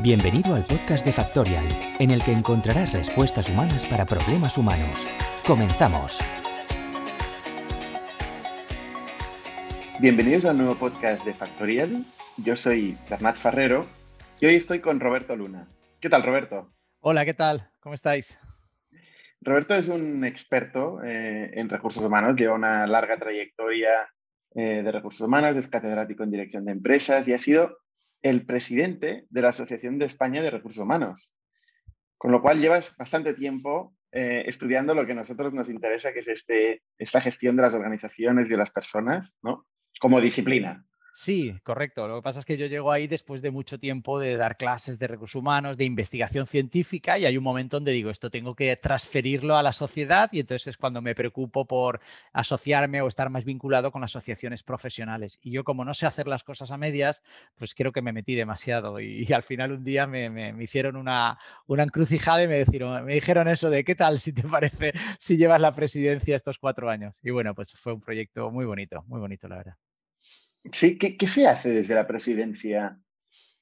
Bienvenido al podcast de Factorial, en el que encontrarás respuestas humanas para problemas humanos. Comenzamos. Bienvenidos al nuevo podcast de Factorial. Yo soy Bernat Ferrero y hoy estoy con Roberto Luna. ¿Qué tal, Roberto? Hola, ¿qué tal? ¿Cómo estáis? Roberto es un experto eh, en recursos humanos, lleva una larga trayectoria eh, de recursos humanos, es catedrático en dirección de empresas y ha sido el presidente de la Asociación de España de Recursos Humanos. Con lo cual llevas bastante tiempo eh, estudiando lo que a nosotros nos interesa, que es este, esta gestión de las organizaciones y de las personas, ¿no? Como disciplina. Sí, correcto. Lo que pasa es que yo llego ahí después de mucho tiempo de dar clases de recursos humanos, de investigación científica, y hay un momento donde digo, esto tengo que transferirlo a la sociedad, y entonces es cuando me preocupo por asociarme o estar más vinculado con asociaciones profesionales. Y yo, como no sé hacer las cosas a medias, pues creo que me metí demasiado. Y, al final un día me, hicieron una, una encrucijada y me dijeron, me dijeron eso de qué tal si te parece si llevas la presidencia estos cuatro años. Y bueno, pues fue un proyecto muy bonito, muy bonito, la verdad. Sí, ¿qué, se hace desde la presidencia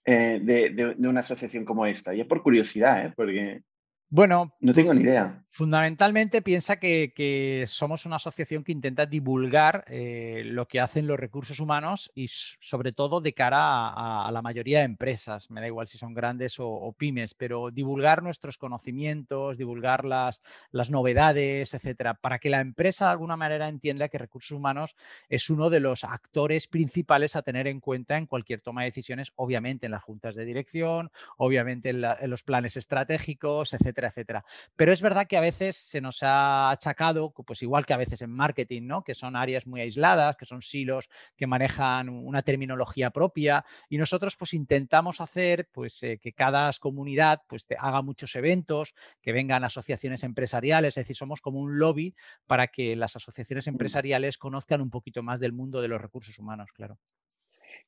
eh, de, una asociación como esta? Ya por curiosidad, ¿eh? porque bueno, no tengo ni idea. Fundamentalmente piensa que, somos una asociación que intenta divulgar eh, lo que hacen los recursos humanos y sobre todo de cara a, la mayoría de empresas, me da igual si son grandes o, pymes, pero divulgar nuestros conocimientos, divulgar las, las novedades, etcétera, para que la empresa de alguna manera entienda que recursos humanos es uno de los actores principales a tener en cuenta en cualquier toma de decisiones, obviamente en las juntas de dirección, obviamente en, en los planes estratégicos, etcétera etcétera, Pero es verdad que a veces se nos ha achacado, pues igual que a veces en marketing, ¿no? Que son áreas muy aisladas, que son silos que manejan una terminología propia y nosotros pues intentamos hacer pues eh, que cada comunidad pues te haga muchos eventos, que vengan asociaciones empresariales, es decir, somos como un lobby para que las asociaciones empresariales conozcan un poquito más del mundo de los recursos humanos, claro.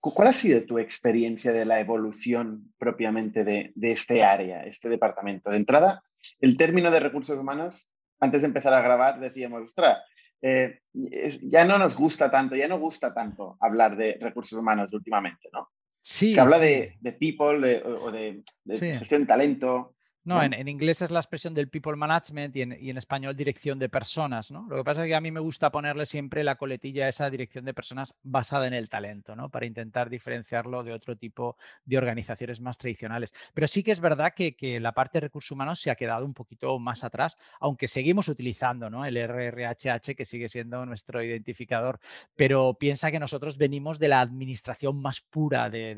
¿Cuál ha sido tu experiencia de la evolución propiamente de, este área, este departamento? De entrada, el término de recursos humanos, antes de empezar a grabar, decíamos, ostras, eh, ya no nos gusta tanto, ya no gusta tanto hablar de recursos humanos últimamente, ¿no? Sí. Que habla de, people o de, gestión de talento, no, en, inglés es la expresión del people management y en, español dirección de personas, ¿no? Lo que pasa es que a mí me gusta ponerle siempre la coletilla a esa dirección de personas basada en el talento, ¿no? Para intentar diferenciarlo de otro tipo de organizaciones más tradicionales. Pero sí que es verdad que, la parte de recursos humanos se ha quedado un poquito más atrás, aunque seguimos utilizando, ¿no? El RRHH, que sigue siendo nuestro identificador, pero piensa que nosotros venimos de la administración más pura de,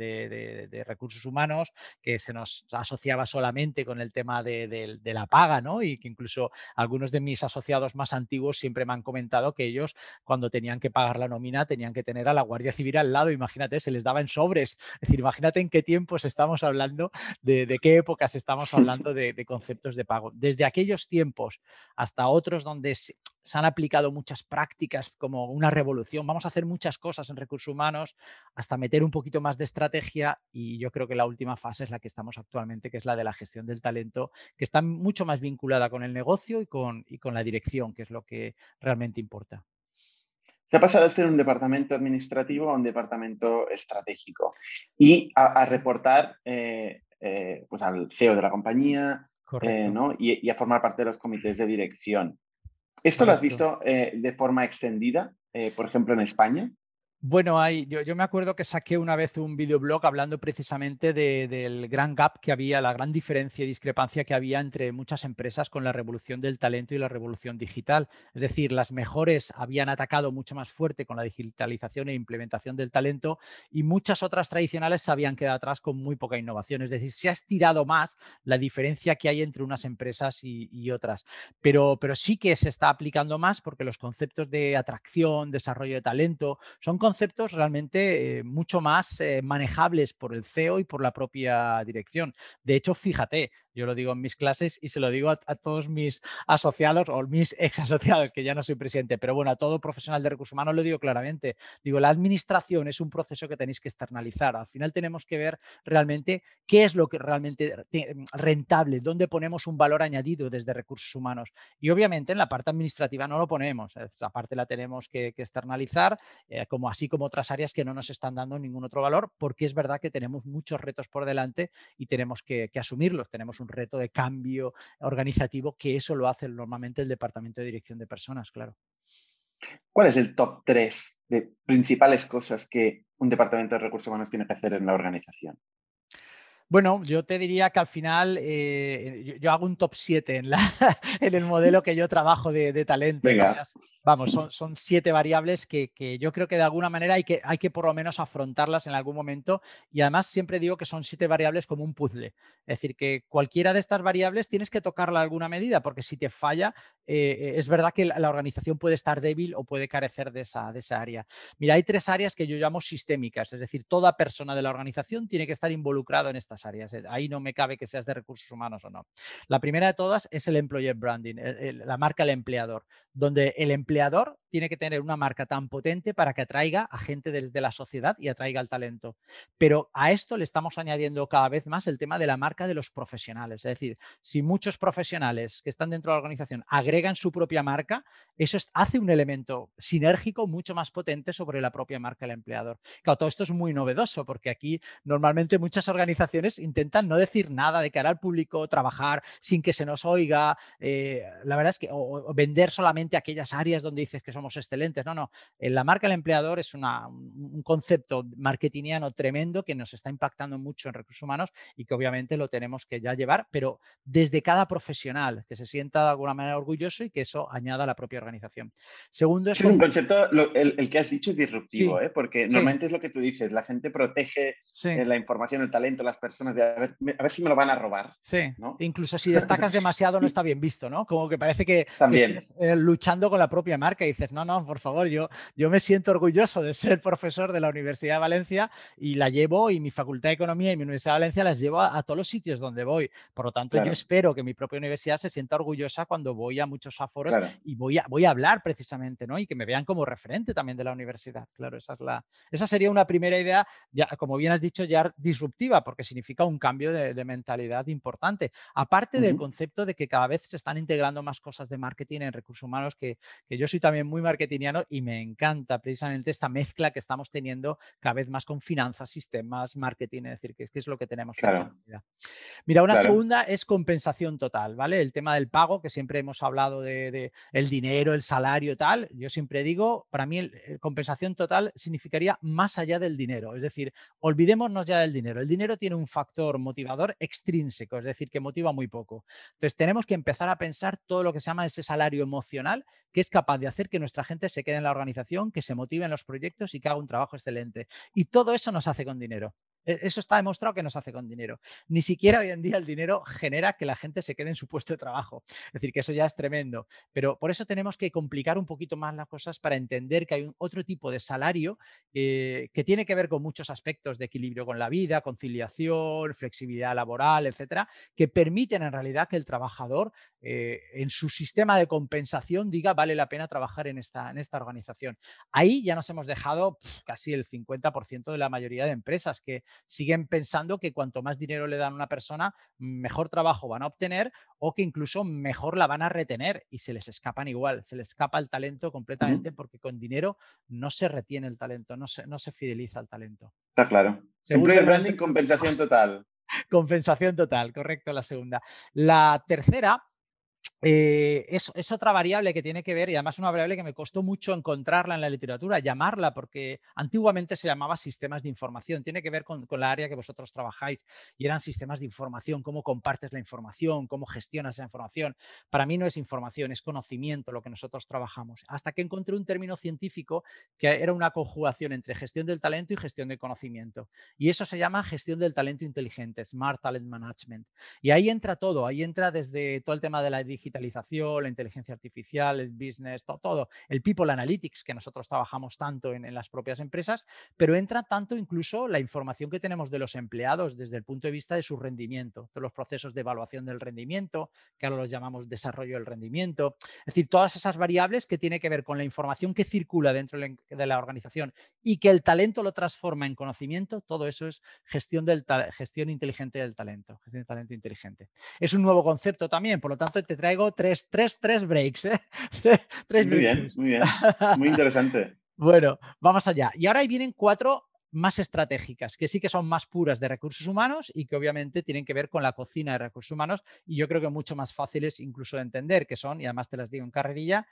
de recursos humanos, que se nos asociaba solamente con el tema tema de, la paga, ¿no? Y que incluso algunos de mis asociados más antiguos siempre me han comentado que ellos cuando tenían que pagar la nómina tenían que tener a la Guardia Civil al lado, imagínate, se les daba en sobres. Es decir, imagínate en qué tiempos estamos hablando, de, qué épocas estamos hablando de, de conceptos de pago. Desde aquellos tiempos hasta otros donde se han aplicado muchas prácticas como una revolución. Vamos a hacer muchas cosas en recursos humanos hasta meter un poquito más de estrategia y yo creo que la última fase es la que estamos actualmente, que es la de la gestión del talento, que está mucho más vinculada con el negocio y con, y con la dirección, que es lo que realmente importa. Se ha pasado de ser un departamento administrativo a un departamento estratégico y a, reportar eh, eh, pues al CEO de la compañía eh, y, y a formar parte de los comités de dirección. ¿Esto lo has visto de forma extendida, por ejemplo, en España? Bueno, hay, yo, me acuerdo que saqué una vez un videoblog hablando precisamente del gran gap que había, la gran diferencia y discrepancia que había entre muchas empresas con la revolución del talento y la revolución digital. Es decir, las mejores habían atacado mucho más fuerte con la digitalización e implementación del talento y muchas otras tradicionales se habían quedado atrás con muy poca innovación. Es decir, se ha estirado más la diferencia que hay entre unas empresas y, otras. Pero, pero sí que se está aplicando más porque los conceptos de atracción, desarrollo de talento son conceptos realmente eh, mucho más eh, manejables por el CEO y por la propia dirección. De hecho, fíjate, yo lo digo en mis clases y se lo digo a, todos mis asociados o mis ex asociados, que ya no soy presidente, pero bueno, a todo profesional de recursos humanos lo digo claramente. Digo, la administración es un proceso que tenéis que externalizar. Al final tenemos que ver realmente qué es lo que realmente mm, rentable, dónde ponemos un valor añadido desde recursos humanos. Y obviamente en la parte administrativa no lo ponemos, esa parte la tenemos que, externalizar, eh, como así así como otras áreas que no nos están dando ningún otro valor, porque es verdad que tenemos muchos retos por delante y tenemos que, asumirlos. Tenemos un reto de cambio organizativo que eso lo hace normalmente el Departamento de Dirección de Personas, claro. ¿Cuál es el top 3 de principales cosas que un departamento de recursos humanos tiene que hacer en la organización? Bueno, yo te diría que al final eh, yo, hago un top 7 en, en, el modelo que yo trabajo de, talento. Vamos, son, siete variables que, yo creo que de alguna manera hay que, hay que por lo menos afrontarlas en algún momento y además siempre digo que son siete variables como un puzzle. Es decir, que cualquiera de estas variables tienes que tocarla alguna medida porque si te falla, eh, es verdad que la, organización puede estar débil o puede carecer de esa, de esa área. Mira, hay tres áreas que yo llamo sistémicas, es decir, toda persona de la organización tiene que estar involucrado en estas áreas. Eh, ahí no me cabe que seas de recursos humanos o no. La primera de todas es el employer branding, la marca del empleador, donde el empleador empleador tiene que tener una marca tan potente para que atraiga a gente desde la sociedad y atraiga el talento. Pero a esto le estamos añadiendo cada vez más el tema de la marca de los profesionales. Es decir, si muchos profesionales que están dentro de la organización agregan su propia marca, eso hace un elemento sinérgico mucho más potente sobre la propia marca del empleador. Claro, todo esto es muy novedoso porque aquí normalmente muchas organizaciones intentan no decir nada de cara al público, trabajar sin que se nos oiga, eh, la verdad es que o vender solamente aquellas áreas donde dices que somos excelentes. No, no. La marca del empleador es un concepto marketingiano tremendo que nos está impactando mucho en recursos humanos y que obviamente lo tenemos que ya llevar, pero desde cada profesional que se sienta de alguna manera orgulloso y que eso añada a la propia organización. Segundo es, un concepto, el, que has dicho es disruptivo, ¿eh? porque normalmente es lo que tú dices, la gente protege eh, la información, el talento, las personas, de a ver, a ver si me lo van a robar. Sí, incluso si destacas demasiado no está bien visto, ¿no? Como que parece que, También. Eh, luchando con la propia marca y dices, no, no, por favor, yo, yo me siento orgulloso de ser profesor de la Universidad de Valencia y la llevo y mi Facultad de Economía y mi Universidad de Valencia las llevo a, todos los sitios donde voy. Por lo tanto, yo espero que mi propia universidad se sienta orgullosa cuando voy a muchos aforos y voy a, voy a hablar precisamente, ¿no? Y que me vean como referente también de la universidad. Claro, esa, es la, esa sería una primera idea, ya, como bien has dicho, ya disruptiva, porque significa un cambio de, mentalidad importante. Aparte del concepto de que cada vez se están integrando más cosas de marketing en recursos humanos, que, que yo soy también muy marketingiano y me encanta precisamente esta mezcla que estamos teniendo cada vez más con finanzas, sistemas, marketing, es decir, que, es lo que tenemos que hacer. Mira, una segunda es compensación total, ¿vale? El tema del pago, que siempre hemos hablado de, el dinero, el salario, tal. Yo siempre digo, para mí el, compensación total significaría más allá del dinero, es decir, olvidémonos ya del dinero. El dinero tiene un factor motivador extrínseco, es decir, que motiva muy poco. Entonces, tenemos que empezar a pensar todo lo que se llama ese salario emocional que es capaz de hacer que nuestra gente se quede en la organización, que se motive en los proyectos y que haga un trabajo excelente. Y todo eso nos hace con dinero. E, eso está demostrado que nos hace con dinero. Ni siquiera hoy en día el dinero genera que la gente se quede en su puesto de trabajo. Es decir, que eso ya es tremendo. Pero por eso tenemos que complicar un poquito más las cosas para entender que hay un otro tipo de salario que tiene que ver con muchos aspectos de equilibrio con la vida, conciliación, flexibilidad laboral, etcétera, que permiten en realidad que el trabajador eh, en su sistema de compensación diga vale la pena trabajar en esta, en esta organización. Ahí ya nos hemos dejado casi el 50% de la mayoría de empresas que siguen pensando que cuanto más dinero le dan a una persona, mejor trabajo van a obtener o que incluso mejor la van a retener y se les escapan igual, se les escapa el talento completamente porque con dinero no se retiene el talento, no se, no se fideliza el talento. Está claro. Employer branding, compensación total. compensación total, correcto, la segunda. La tercera eh, es, otra variable que tiene que ver, y además una variable que me costó mucho encontrarla en la literatura, llamarla, porque antiguamente se llamaba sistemas de información, tiene que ver con, la área que vosotros trabajáis, y eran sistemas de información, cómo compartes la información, cómo gestionas esa información. Para mí no es información, es conocimiento lo que nosotros trabajamos. Hasta que encontré un término científico que era una conjugación entre gestión del talento y gestión del conocimiento. Y eso se llama gestión del talento inteligente, Smart Talent Management. Y ahí entra todo, ahí entra desde todo el tema de la digitalización, la inteligencia artificial, el business, todo, el people analytics que nosotros trabajamos tanto en, las propias empresas, pero entra tanto incluso la información que tenemos de los empleados desde el punto de vista de su rendimiento, todos los procesos de evaluación del rendimiento, que ahora los llamamos desarrollo del rendimiento, es decir, todas esas variables que tienen que ver con la información que circula dentro de la organización y que el talento lo transforma en conocimiento, todo eso es gestión, del gestión inteligente del talento, gestión del talento inteligente. Es un nuevo concepto también, por lo tanto te traigo tres, tres, tres breaks. ¿eh? muy bien, muy bien. Muy interesante. Bueno, vamos allá. Y ahora ahí vienen cuatro más estratégicas, que sí que son más puras de recursos humanos y que obviamente tienen que ver con la cocina de recursos humanos y yo creo que mucho más fáciles incluso de entender, que son, y además te las digo en carrerilla,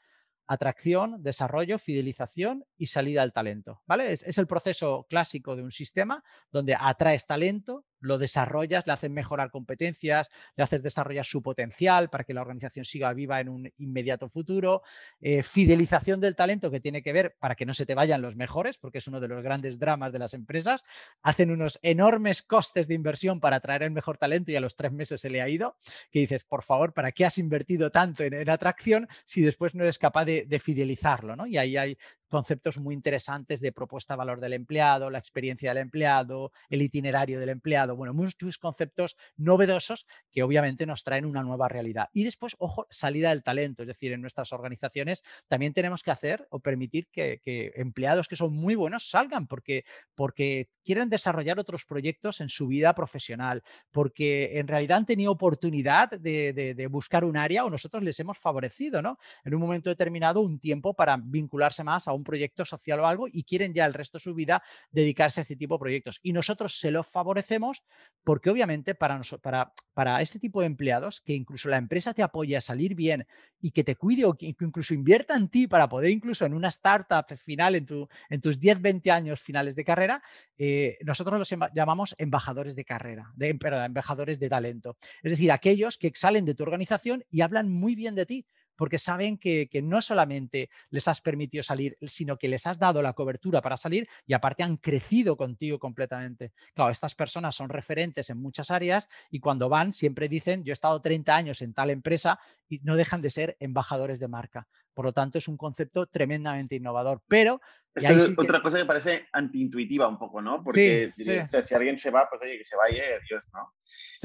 atracción, desarrollo, fidelización y salida al talento. ¿vale? Es, el proceso clásico de un sistema donde atraes talento, lo desarrollas, le haces mejorar competencias, le haces desarrollar su potencial para que la organización siga viva en un inmediato futuro, eh, fidelización del talento que tiene que ver para que no se te vayan los mejores, porque es uno de los grandes dramas de las empresas, hacen unos enormes costes de inversión para atraer el mejor talento y a los tres meses se le ha ido, que dices, por favor, ¿para qué has invertido tanto en, atracción si después no eres capaz de, de fidelizarlo? ¿no? Y ahí hay conceptos muy interesantes de propuesta de valor del empleado, la experiencia del empleado, el itinerario del empleado, bueno, muchos conceptos novedosos que obviamente nos traen una nueva realidad. Y después, ojo, salida del talento, es decir, en nuestras organizaciones también tenemos que hacer o permitir que, empleados que son muy buenos salgan porque, porque quieren desarrollar otros proyectos en su vida profesional, porque en realidad han tenido oportunidad de, de buscar un área o nosotros les hemos favorecido, ¿no? En un momento determinado un tiempo para vincularse más a un proyecto social o algo y quieren ya el resto de su vida dedicarse a este tipo de proyectos. Y nosotros se lo favorecemos porque obviamente para, para, para este tipo de empleados, que incluso la empresa te apoye a salir bien y que te cuide o que incluso invierta en ti para poder incluso en una startup final, en, tu, en tus 10, 20 años finales de carrera, eh, nosotros los llamamos embajadores de carrera, de, embajadores de talento. Es decir, aquellos que salen de tu organización y hablan muy bien de ti porque saben que, no solamente les has permitido salir, sino que les has dado la cobertura para salir y aparte han crecido contigo completamente. Claro, estas personas son referentes en muchas áreas y cuando van siempre dicen, yo he estado 30 años en tal empresa y no dejan de ser embajadores de marca. Por lo tanto, es un concepto tremendamente innovador, pero es otra cosa que parece antiintuitiva un poco, ¿no? Porque si alguien se va, pues oye, que se vaya y adiós, ¿no?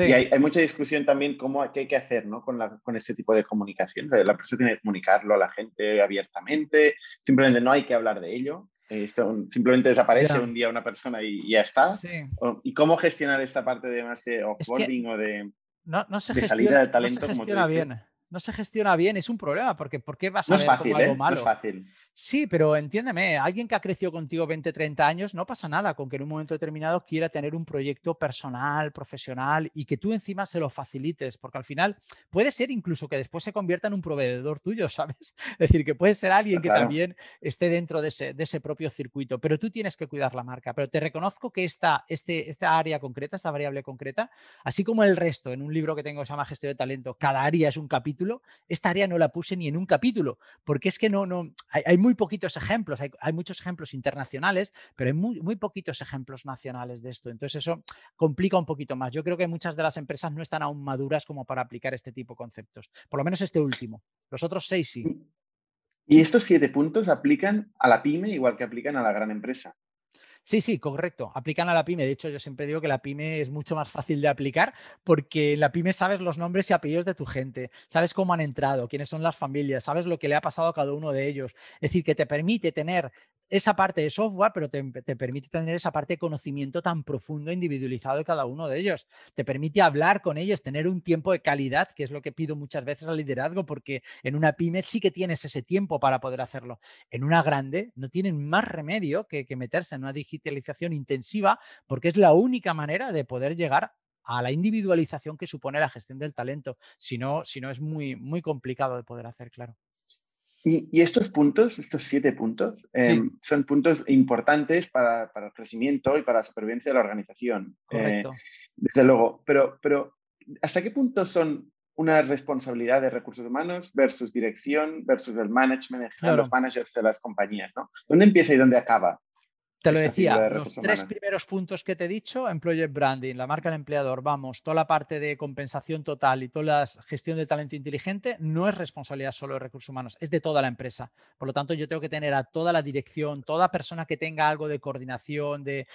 Y hay, hay, mucha discusión también cómo qué hay que hacer, ¿no? Con, la, con este tipo de comunicación. La empresa tiene que comunicarlo a la gente abiertamente, simplemente no hay que hablar de ello. Esto simplemente desaparece un día una persona y, ya está. ¿Y cómo gestionar esta parte de más de offboarding o de, no, no se salida de talento? No se gestiona bien no se gestiona bien, es un problema, porque ¿por qué vas a ver como algo malo? ¿eh? No es fácil. Sí, pero entiéndeme, alguien que ha crecido contigo 20, 30 años, no pasa nada con que en un momento determinado quiera tener un proyecto personal, profesional y que tú encima se lo facilites, porque al final puede ser incluso que después se convierta en un proveedor tuyo, ¿sabes? Es decir, que puede ser alguien que también esté dentro de ese, de ese, propio circuito, pero tú tienes que cuidar la marca. Pero te reconozco que esta, este, esta área concreta, esta variable concreta, así como el resto, en un libro que tengo que se llama Gestión de Talento, cada área es un capítulo, esta área no la puse ni en un capítulo, porque es que no, no, hay muy poquitos ejemplos, hay, muchos ejemplos internacionales, pero hay muy, muy poquitos ejemplos nacionales de esto. Entonces eso complica un poquito más. Yo creo que muchas de las empresas no están aún maduras como para aplicar este tipo de conceptos. Por lo menos este último. Los otros seis sí. Y estos siete puntos aplican a la pyme igual que aplican a la gran empresa. Sí, sí, correcto. Aplican a la pyme. De hecho, yo siempre digo que la pyme es mucho más fácil de aplicar porque en la pyme sabes los nombres y apellidos de tu gente, sabes cómo han entrado, quiénes son las familias, sabes lo que le ha pasado a cada uno de ellos. Es decir, que te permite tener esa parte de software, pero te, permite tener esa parte de conocimiento tan profundo, individualizado de cada uno de ellos. Te permite hablar con ellos, tener un tiempo de calidad, que es lo que pido muchas veces al liderazgo, porque en una pyme sí que tienes ese tiempo para poder hacerlo. En una grande no tienen más remedio que, que meterse en una digitalización intensiva, porque es la única manera de poder llegar a la individualización que supone la gestión del talento. Si no, si no es muy, muy complicado de poder hacer, claro. Y, estos puntos, estos siete puntos, em, son puntos importantes para, el crecimiento y para la supervivencia de la organización. Eh, desde luego, pero, pero ¿hasta qué punto son una responsabilidad de recursos humanos versus dirección versus el management, los managers de las compañías? ¿no? ¿Dónde empieza y dónde acaba te lo decía, los tres primeros puntos que te he dicho, employer branding, la marca del empleador, vamos, toda la parte de compensación total y toda la gestión de talento inteligente no es responsabilidad solo de recursos humanos, es de toda la empresa. Por lo tanto, yo tengo que tener a toda la dirección, toda persona que tenga algo de coordinación, de,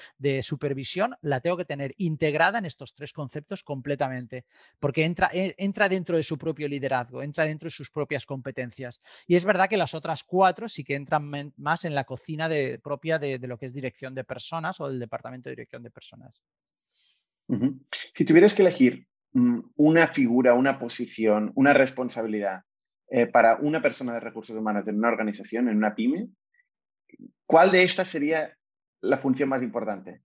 supervisión, la tengo que tener integrada en estos tres conceptos completamente, porque entra, e, entra dentro de su propio liderazgo, entra dentro de sus propias competencias. Y es verdad que las otras cuatro sí que entran más en la cocina de, propia de, de lo que es dirección de personas o del departamento de dirección de personas. Si tuvieras que elegir mm, una figura, una posición, una responsabilidad eh, para una persona de recursos humanos en una organización, en una pyme, ¿cuál de estas sería la función más importante?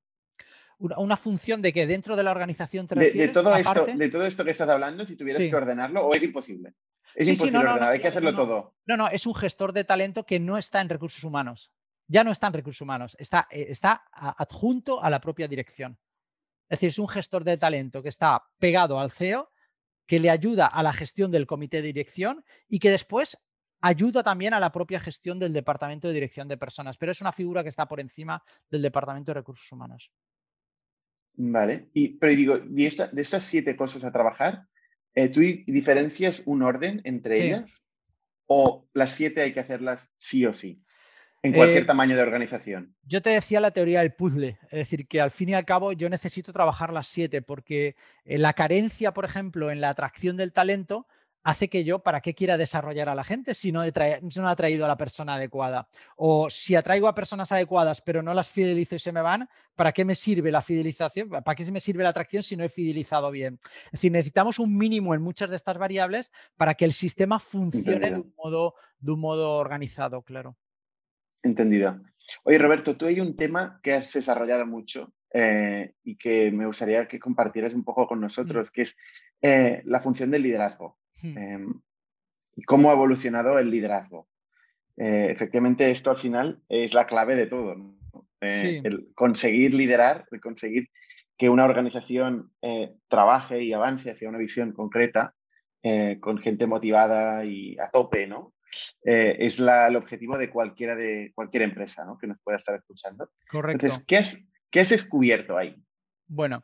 Una, función de que dentro de la organización te de, todo esto, de todo esto que estás hablando, si tuvieras que ordenarlo, o es imposible. Es imposible ordenar, hay que hacerlo todo. No, no, es un gestor de talento que no está en recursos humanos. Ya no está en recursos humanos, está, eh, está adjunto a la propia dirección. Es decir, es un gestor de talento que está pegado al CEO, que le ayuda a la gestión del comité de dirección y que después ayuda también a la propia gestión del departamento de dirección de personas, pero es una figura que está por encima del departamento de recursos humanos. Vale, y, pero digo, de estas siete cosas a trabajar, eh, ¿tú diferencias un orden entre ellas? ¿O las siete hay que hacerlas sí o sí? En cualquier eh, tamaño de organización. Yo te decía la teoría del puzzle, es decir, que al fin y al cabo yo necesito trabajar las siete, porque eh, la carencia, por ejemplo, en la atracción del talento, hace que yo, ¿para qué quiera desarrollar a la gente si no he, no he traído a la persona adecuada? O si atraigo a personas adecuadas pero no las fidelizo y se me van, ¿para qué me sirve la fidelización? ¿Para qué me sirve la atracción si no he fidelizado bien? Es decir, necesitamos un mínimo en muchas de estas variables para que el sistema funcione de un, modo, de un modo organizado, claro. Entendido. Oye, Roberto, tú hay un tema que has desarrollado mucho eh, y que me gustaría que compartieras un poco con mm. nosotros, que es eh, la función del liderazgo. Hmm. Em, y cómo ha evolucionado el liderazgo. Eh, efectivamente, esto al final es la clave de todo. El conseguir liderar, el conseguir que una organización trabaje y avance hacia una visión concreta, con gente motivada y a tope, ¿no? Es el objetivo de cualquiera de cualquier empresa ¿no? que nos pueda estar escuchando. Correcto. Entonces, ¿qué, es, ¿qué has descubierto ahí? Bueno,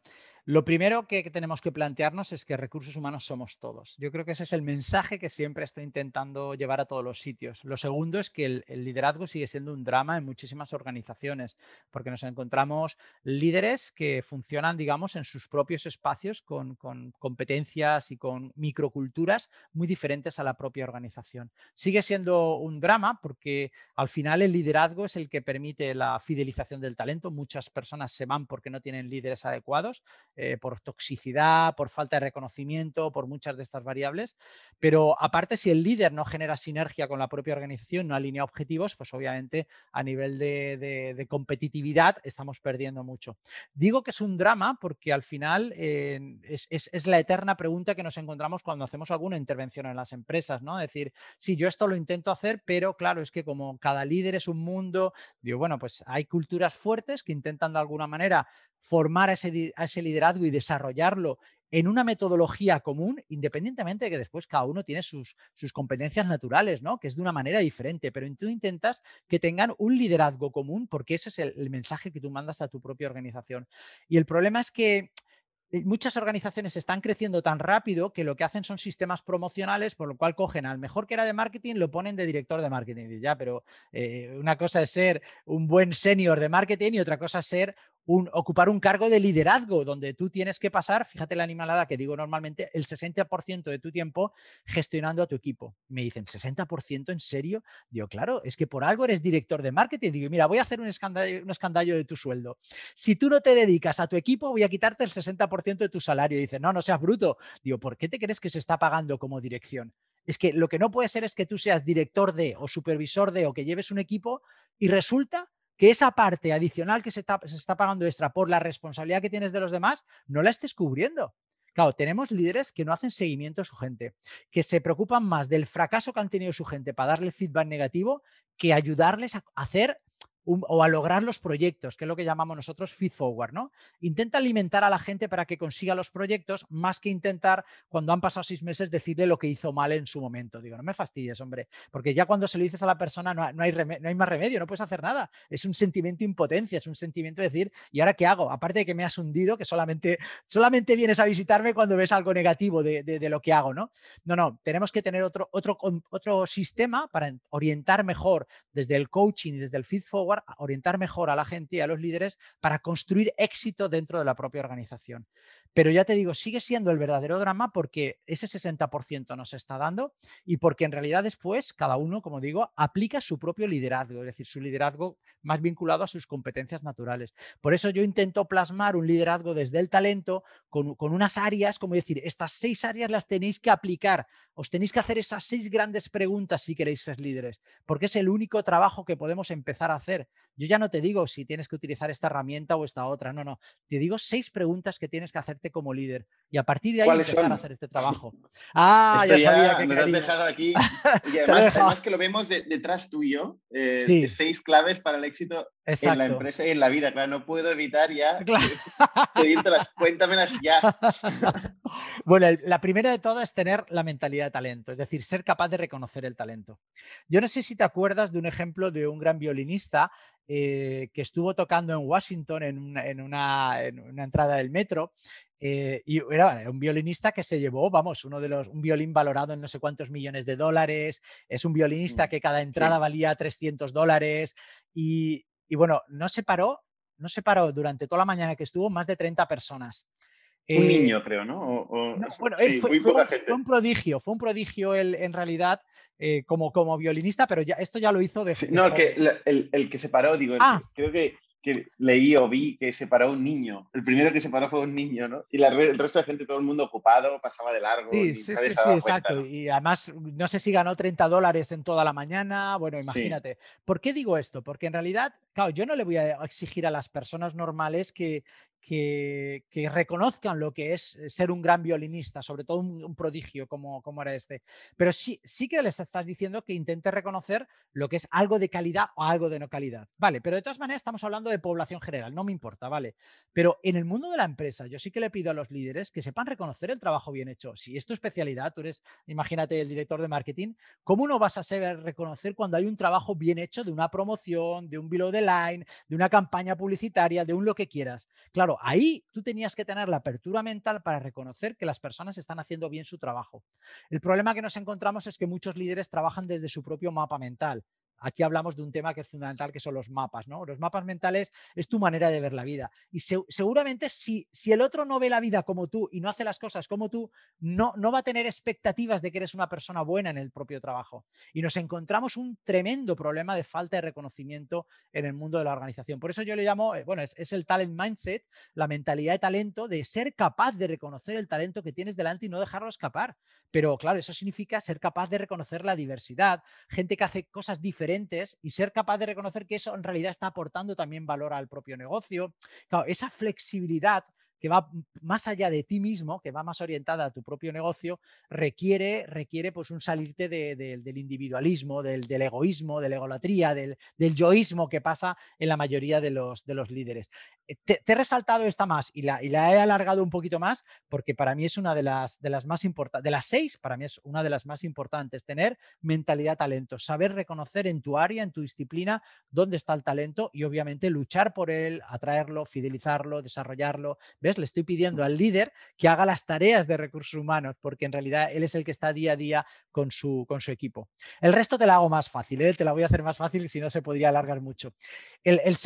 lo primero que tenemos que plantearnos es que recursos humanos somos todos. Yo creo que ese es el mensaje que siempre estoy intentando llevar a todos los sitios. Lo segundo es que el, liderazgo sigue siendo un drama en muchísimas organizaciones, porque nos encontramos líderes que funcionan, digamos, en sus propios espacios con, competencias y con microculturas muy diferentes a la propia organización. Sigue siendo un drama porque al final el liderazgo es el que permite la fidelización del talento. Muchas personas se van porque no tienen líderes adecuados eh, por toxicidad, por falta de reconocimiento, por muchas de estas variables. Pero aparte, si el líder no genera sinergia con la propia organización, no alinea objetivos, pues obviamente a nivel de, competitividad estamos perdiendo mucho. Digo que es un drama porque al final eh, es, la eterna pregunta que nos encontramos cuando hacemos alguna intervención en las empresas, ¿no? Es decir, sí, yo esto lo intento hacer, pero claro, es que como cada líder es un mundo, digo, bueno, pues hay culturas fuertes que intentan de alguna manera formar a ese, liderazgo y desarrollarlo en una metodología común, independientemente de que después cada uno tiene sus, sus competencias naturales, ¿no? que es de una manera diferente, pero tú intentas que tengan un liderazgo común porque ese es el, mensaje que tú mandas a tu propia organización. Y el problema es que eh, muchas organizaciones están creciendo tan rápido que lo que hacen son sistemas promocionales, por lo cual cogen al mejor que era de marketing, lo ponen de director de marketing. Ya, pero eh, una cosa es ser un buen senior de marketing y otra cosa es ser ocupar un cargo de liderazgo, donde tú tienes que pasar, fíjate la animalada que digo normalmente, el 60% de tu tiempo gestionando a tu equipo. Me dicen, ¿60% en serio? Digo, claro, es que por algo eres director de marketing. Digo, mira, voy a hacer un escandallo, un escandallo de tu sueldo. Si tú no te dedicas a tu equipo, voy a quitarte el 60% de tu salario. Dice, no, no seas bruto. Digo, ¿por qué te crees que se está pagando como dirección? Es que lo que no puede ser es que tú seas director de o supervisor de o que lleves un equipo y resulta que esa parte adicional que se está, pagando extra por la responsabilidad que tienes de los demás, no la estés cubriendo. Claro, tenemos líderes que no hacen seguimiento a su gente, que se preocupan más del fracaso que han tenido su gente para darle feedback negativo que ayudarles a hacer o a lograr los proyectos, que es lo que llamamos nosotros feed forward, ¿no? Intenta alimentar a la gente para que consiga los proyectos más que intentar, cuando han pasado seis meses, decirle lo que hizo mal en su momento. Digo, no me fastidies, hombre, porque ya cuando se lo dices a la persona no, hay, no hay más remedio, no puedes hacer nada. Es un sentimiento de impotencia, es un sentimiento de decir, ¿y ahora qué hago? Aparte de que me has hundido, que solamente, solamente vienes a visitarme cuando ves algo negativo de, de lo que hago, ¿no? No, no, tenemos que tener otro, otro, otro sistema para orientar mejor desde el coaching y desde el feed forward orientar mejor a la gente y a los líderes para construir éxito dentro de la propia organización. Pero ya te digo, sigue siendo el verdadero drama porque ese 60% nos está dando y porque en realidad después cada uno, como digo, aplica su propio liderazgo, es decir, su liderazgo más vinculado a sus competencias naturales. Por eso yo intento plasmar un liderazgo desde el talento con, con unas áreas, como decir, estas seis áreas las tenéis que aplicar os tenéis que hacer esas seis grandes preguntas si queréis ser líderes, porque es el único trabajo que podemos empezar a hacer. Yo ya no te digo si tienes que utilizar esta herramienta o esta otra, no, no. Te digo seis preguntas que tienes que hacerte como líder y a partir de ahí empezar a hacer este trabajo. Ah, ya, sabía que has dejado aquí. Y además, que lo vemos detrás tuyo, eh, seis claves para el éxito en la empresa y en la vida. Claro, no puedo evitar ya pedírtelas, cuéntamelas ya. Bueno, la primera de todas es tener la mentalidad de talento, es decir, ser capaz de reconocer el talento. Yo no sé si te acuerdas de un ejemplo de un gran violinista eh, que estuvo tocando en Washington en una, entrada del metro eh, y era un violinista que se llevó, vamos, uno de los, un violín valorado en no sé cuántos millones de dólares, es un violinista mm, que cada entrada valía 300 dólares y, y, bueno, no se paró, no se paró durante toda la mañana que estuvo más de 30 personas. Un eh, niño, creo, ¿no? bueno, él fue, un, prodigio, fue un prodigio él, en realidad eh, como, como violinista, pero ya, esto ya lo hizo de... no, el que, el, que se paró, digo, ah. creo que que leí o vi que se paró un niño. El primero que se paró fue un niño, ¿no? Y la, el resto de gente, todo el mundo ocupado, pasaba de largo. Sí, sí, sí, exacto. Y además, no sé si ganó 30 dólares en toda la mañana. Bueno, imagínate. ¿Por qué digo esto? Porque en realidad, claro, yo no le voy a exigir a las personas normales que, que, reconozcan lo que es eh, ser un gran violinista, sobre todo un, prodigio como, era este. Pero sí, sí que les estás diciendo que intente reconocer lo que es algo de calidad o algo de no calidad. Vale, pero de todas maneras estamos hablando de población general, no me importa, ¿vale? Pero en el mundo de la empresa, yo sí que le pido a los líderes que sepan reconocer el trabajo bien hecho. Si es tu especialidad, tú eres, imagínate, el director de marketing, ¿cómo no vas a saber reconocer cuando hay un trabajo bien hecho de una promoción, de un below the line, de una campaña publicitaria, de un lo que quieras? Claro, ahí tú tenías que tener la apertura mental para reconocer que las personas están haciendo bien su trabajo. El problema que nos encontramos es que muchos líderes trabajan desde su propio mapa mental. Aquí hablamos de un tema que es fundamental, que son los mapas, ¿no? Los mapas mentales es tu manera de ver la vida. Y seguramente si, si el otro no ve la vida como tú y no hace las cosas como tú, no, no va a tener expectativas de que eres una persona buena en el propio trabajo. Y nos encontramos un tremendo problema de falta de reconocimiento en el mundo de la organización. Por eso yo le llamo, eh, bueno, es, es el talent mindset, la mentalidad de talento, de ser capaz de reconocer el talento que tienes delante y no dejarlo escapar. Pero claro, eso significa ser capaz de reconocer la diversidad, gente que hace cosas diferentes y ser capaz de reconocer que eso en realidad está aportando también valor al propio negocio. Claro, esa flexibilidad que va más allá de ti mismo, que va más orientada a tu propio negocio, requiere, requiere pues un salirte del individualismo, del, egoísmo, de la egolatría, del, yoísmo que pasa en la mayoría de los, de los líderes. Eh, te, he resaltado esta más y la, he alargado un poquito más porque para mí es una de las, de las más importantes, de las seis, para mí es una de las más importantes, tener mentalidad talento, saber reconocer en tu área, en tu disciplina, dónde está el talento y obviamente luchar por él, atraerlo, fidelizarlo, desarrollarlo. Le estoy pidiendo al líder que haga las tareas de recursos humanos, porque en realidad él es el que está día a día con su, con su equipo. El resto te lo hago más fácil, ¿eh? te la voy a hacer más fácil, si no se podría alargar mucho.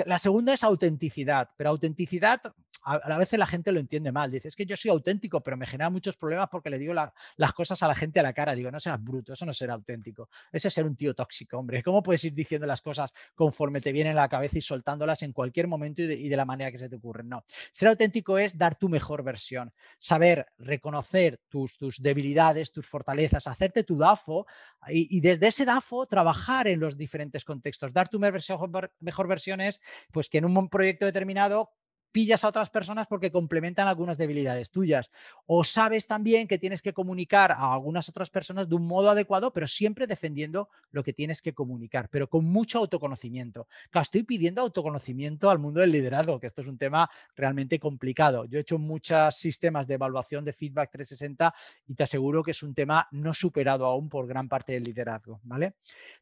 la segunda es autenticidad, pero autenticidad a, veces la gente lo entiende mal. Dice, es que yo soy auténtico, pero me genera muchos problemas porque le digo las cosas a la gente a la cara. Digo, no seas bruto, eso no será auténtico. Ese es ser un tío tóxico, hombre. ¿Cómo puedes ir diciendo las cosas conforme te vienen a la cabeza y soltándolas en cualquier momento y de, la manera que se te ocurre? No. Ser auténtico es dar tu mejor versión, saber reconocer tus, tus debilidades, tus fortalezas, hacerte tu DAFO y, desde ese DAFO trabajar en los diferentes contextos. Dar tu mejor, mejor versión es pues, que en un proyecto determinado pillas a otras personas porque complementan algunas debilidades tuyas. O sabes también que tienes que comunicar a algunas otras personas de un modo adecuado, pero siempre defendiendo lo que tienes que comunicar, pero con mucho autoconocimiento. estoy pidiendo autoconocimiento al mundo del liderazgo, que esto es un tema realmente complicado. Yo he hecho muchos sistemas de evaluación de feedback 360 y te aseguro que es un tema no superado aún por gran parte del liderazgo. ¿vale?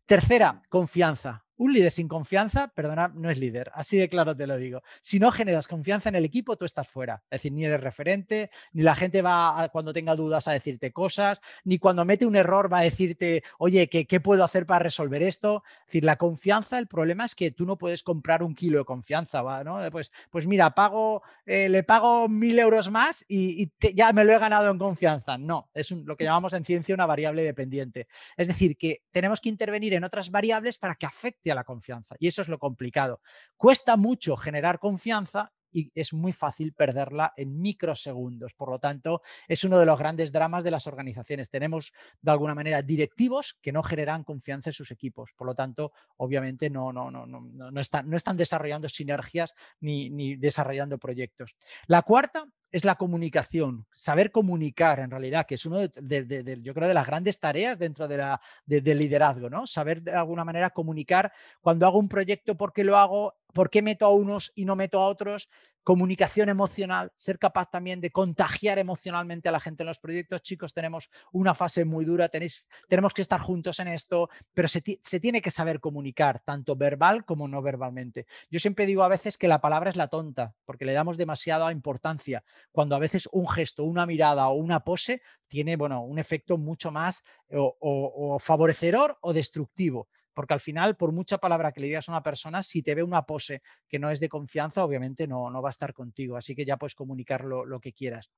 Tercera, confianza. Un líder sin confianza, perdona, no es líder. Así de claro te lo digo. Si no generas confianza en el equipo, tú estás fuera. Es decir, ni eres referente, ni la gente va cuando tenga dudas a decirte cosas, ni cuando mete un error va a decirte, oye, ¿qué, ¿qué, puedo hacer para resolver esto? Es decir, la confianza, el problema es que tú no puedes comprar un kilo de confianza, ¿va? ¿no? Pues, pues mira, pago, eh, le pago mil euros más y, ya me lo he ganado en confianza. No, es lo que llamamos en ciencia una variable dependiente. Es decir, que tenemos que intervenir en otras variables para que afecte la confianza. Y eso es lo complicado. Cuesta mucho generar confianza y es muy fácil perderla en microsegundos. Por lo tanto, es uno de los grandes dramas de las organizaciones. Tenemos de alguna manera directivos que no generan confianza en sus equipos. Por lo tanto, obviamente no, no, no, no, no, están, no están desarrollando sinergias ni, ni desarrollando proyectos. La cuarta es la comunicación, saber comunicar en realidad, que es uno de, yo creo, de las grandes tareas dentro de la, del liderazgo, ¿no? Saber de alguna manera comunicar cuando hago un proyecto, por qué lo hago, por qué meto a unos y no meto a otros, comunicación emocional, ser capaz también de contagiar emocionalmente a la gente en los proyectos. Chicos, tenemos una fase muy dura, tenéis, tenemos que estar juntos en esto, pero se, se, tiene que saber comunicar, tanto verbal como no verbalmente. Yo siempre digo a veces que la palabra es la tonta, porque le damos demasiada importancia, cuando a veces un gesto, una mirada o una pose tiene bueno, un efecto mucho más o, o, o favorecedor o destructivo. Porque al final, por mucha palabra que le digas a una persona, si te ve una pose que no es de confianza, obviamente no, no va a estar contigo. Así que ya puedes comunicar lo, lo que quieras.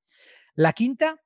La quinta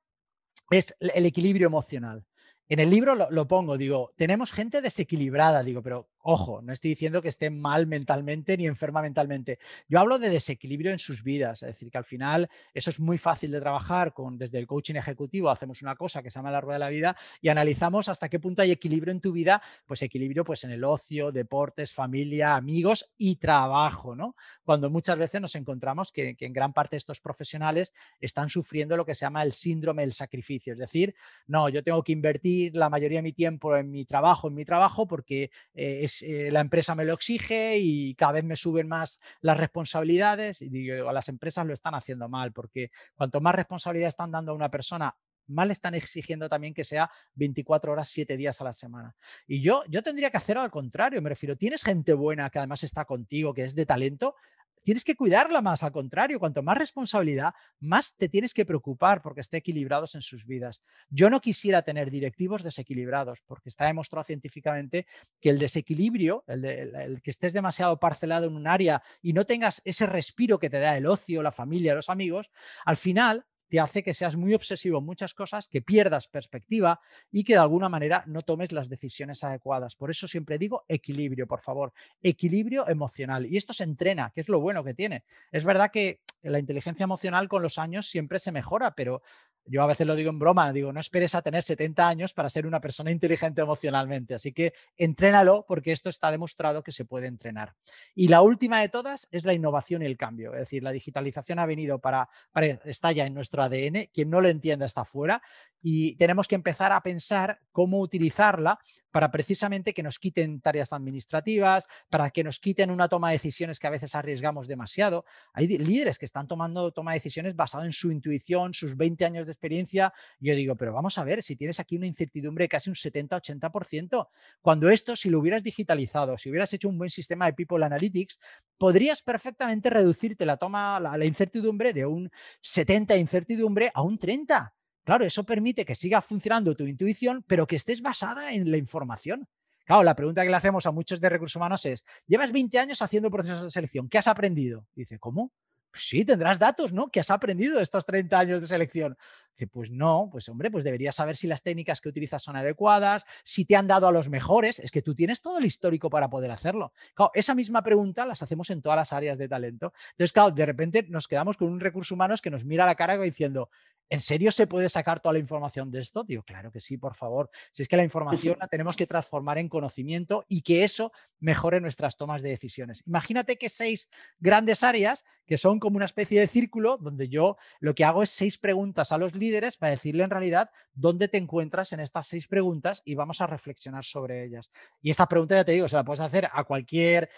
es el equilibrio emocional. En el libro lo, lo, pongo, digo, tenemos gente desequilibrada, digo, pero Ojo, no estoy diciendo que estén mal mentalmente ni enferma mentalmente. Yo hablo de desequilibrio en sus vidas, es decir, que al final eso es muy fácil de trabajar con desde el coaching ejecutivo, hacemos una cosa que se llama la rueda de la vida y analizamos hasta qué punto hay equilibrio en tu vida, pues equilibrio pues en el ocio, deportes, familia, amigos y trabajo, ¿no? Cuando muchas veces nos encontramos que, que en gran parte de estos profesionales están sufriendo lo que se llama el síndrome del sacrificio, es decir, no, yo tengo que invertir la mayoría de mi tiempo en mi trabajo, en mi trabajo porque eh, es eh, la empresa me lo exige y cada vez me suben más las responsabilidades y digo, las empresas lo están haciendo mal porque cuanto más responsabilidad están dando a una persona, mal están exigiendo también que sea 24 horas, 7 días a la semana. Y yo, yo tendría que hacerlo al contrario, me refiero, tienes gente buena que además está contigo, que es de talento, tienes que cuidarla más, al contrario, cuanto más responsabilidad, más te tienes que preocupar porque esté equilibrados en sus vidas. Yo no quisiera tener directivos desequilibrados porque está demostrado científicamente que el desequilibrio, el, el, que estés demasiado parcelado en un área y no tengas ese respiro que te da el ocio, la familia, los amigos, al final te hace que seas muy obsesivo en muchas cosas, que pierdas perspectiva y que de alguna manera no tomes las decisiones adecuadas. Por eso siempre digo equilibrio, por favor, equilibrio emocional. Y esto se entrena, que es lo bueno que tiene. Es verdad que la inteligencia emocional con los años siempre se mejora, pero yo a veces lo digo en broma, digo, no esperes a tener 70 años para ser una persona inteligente emocionalmente. Así que entrénalo porque esto está demostrado que se puede entrenar. Y la última de todas es la innovación y el cambio. Es decir, la digitalización ha venido para, para está ya en ADN. Quien no lo entienda está fuera y tenemos que empezar a pensar cómo utilizarla para precisamente que nos quiten tareas administrativas, para que nos quiten una toma de decisiones que a veces arriesgamos demasiado. Hay líderes que están tomando toma de decisiones basado en su intuición, sus 20 años de experiencia. Yo digo, pero vamos a ver, si tienes aquí una incertidumbre de casi un 70-80%, cuando esto, si lo hubieras digitalizado, si hubieras hecho un buen sistema de People Analytics, podrías perfectamente reducirte la toma, la, la incertidumbre de un 70 incertidumbre a un 30. Claro, eso permite que siga funcionando tu intuición, pero que estés basada en la información. Claro, la pregunta que le hacemos a muchos de recursos humanos es, llevas 20 años haciendo procesos de selección, ¿qué has aprendido? dice, ¿cómo? Pues sí, tendrás datos, ¿no? ¿Qué has aprendido de estos 30 años de selección? Dice, pues no, pues hombre, pues deberías saber si las técnicas que utilizas son adecuadas, si te han dado a los mejores, es que tú tienes todo el histórico para poder hacerlo. Claro, esa misma pregunta las hacemos en todas las áreas de talento. Entonces, claro, de repente nos quedamos con un recurso humano que nos mira a la cara diciendo, ¿en serio se puede sacar toda la información de esto? Digo, claro que sí, por favor. Si es que la información la tenemos que transformar en conocimiento y que eso mejore nuestras tomas de decisiones. Imagínate que seis grandes áreas que son como una especie de círculo donde yo lo que hago es seis preguntas a los líderes para decirle en realidad dónde te encuentras en estas seis preguntas y vamos a reflexionar sobre ellas. Y esta pregunta, ya te digo, se la puedes hacer a cualquier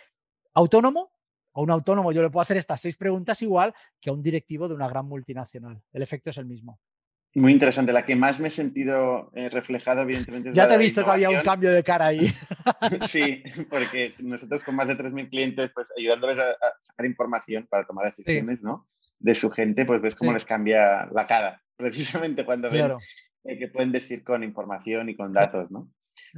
autónomo a un autónomo yo le puedo hacer estas seis preguntas igual que a un directivo de una gran multinacional. El efecto es el mismo. Muy interesante. La que más me he sentido eh, reflejado, evidentemente. ya te he visto que había un cambio de cara ahí. sí, porque nosotros con más de 3.000 clientes, pues ayudándoles a, a, sacar información para tomar decisiones, sí. ¿no? De su gente, pues ves cómo sí. les cambia la cara, precisamente cuando claro. ven eh, que pueden decir con información y con datos, ¿no?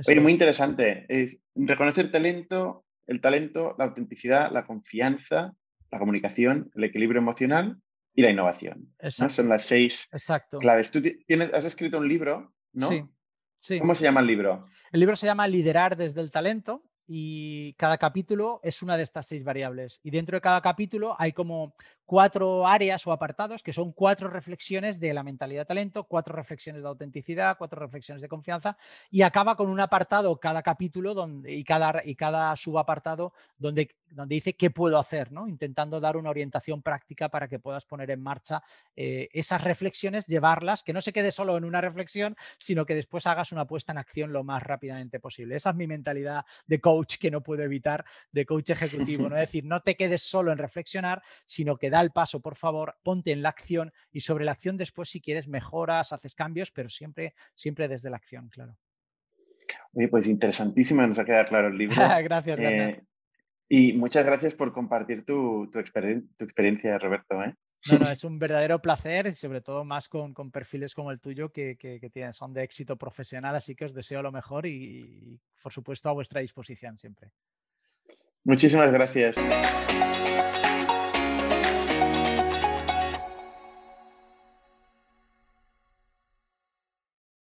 Oye, muy interesante. Es reconocer talento, el talento, la autenticidad, la confianza, la comunicación, el equilibrio emocional y la innovación. ¿no? Son las seis Exacto. claves. Tú tienes, has escrito un libro, ¿no? Sí. sí. ¿Cómo se llama el libro? El libro se llama Liderar desde el talento y cada capítulo es una de estas seis variables. Y dentro de cada capítulo hay como cuatro áreas o apartados que son cuatro reflexiones de la mentalidad de talento, cuatro reflexiones de autenticidad, cuatro reflexiones de confianza y acaba con un apartado cada capítulo donde, y, cada, y cada subapartado donde, donde dice qué puedo hacer, ¿no? intentando dar una orientación práctica para que puedas poner en marcha eh, esas reflexiones, llevarlas, que no se quede solo en una reflexión, sino que después hagas una puesta en acción lo más rápidamente posible. Esa es mi mentalidad de coach que no puedo evitar, de coach ejecutivo, ¿no? es decir, no te quedes solo en reflexionar, sino que da el paso, por favor, ponte en la acción y sobre la acción después, si quieres, mejoras, haces cambios, pero siempre, siempre desde la acción, claro. Oye, pues interesantísimo, nos ha quedado claro el libro. gracias, eh, Y muchas gracias por compartir tu, tu, experiencia, Roberto. ¿eh? No, no, es un verdadero placer y sobre todo más con, perfiles como el tuyo que, tienen, son de éxito profesional, así que os deseo lo mejor y, por supuesto a vuestra disposición siempre. Muchísimas gracias.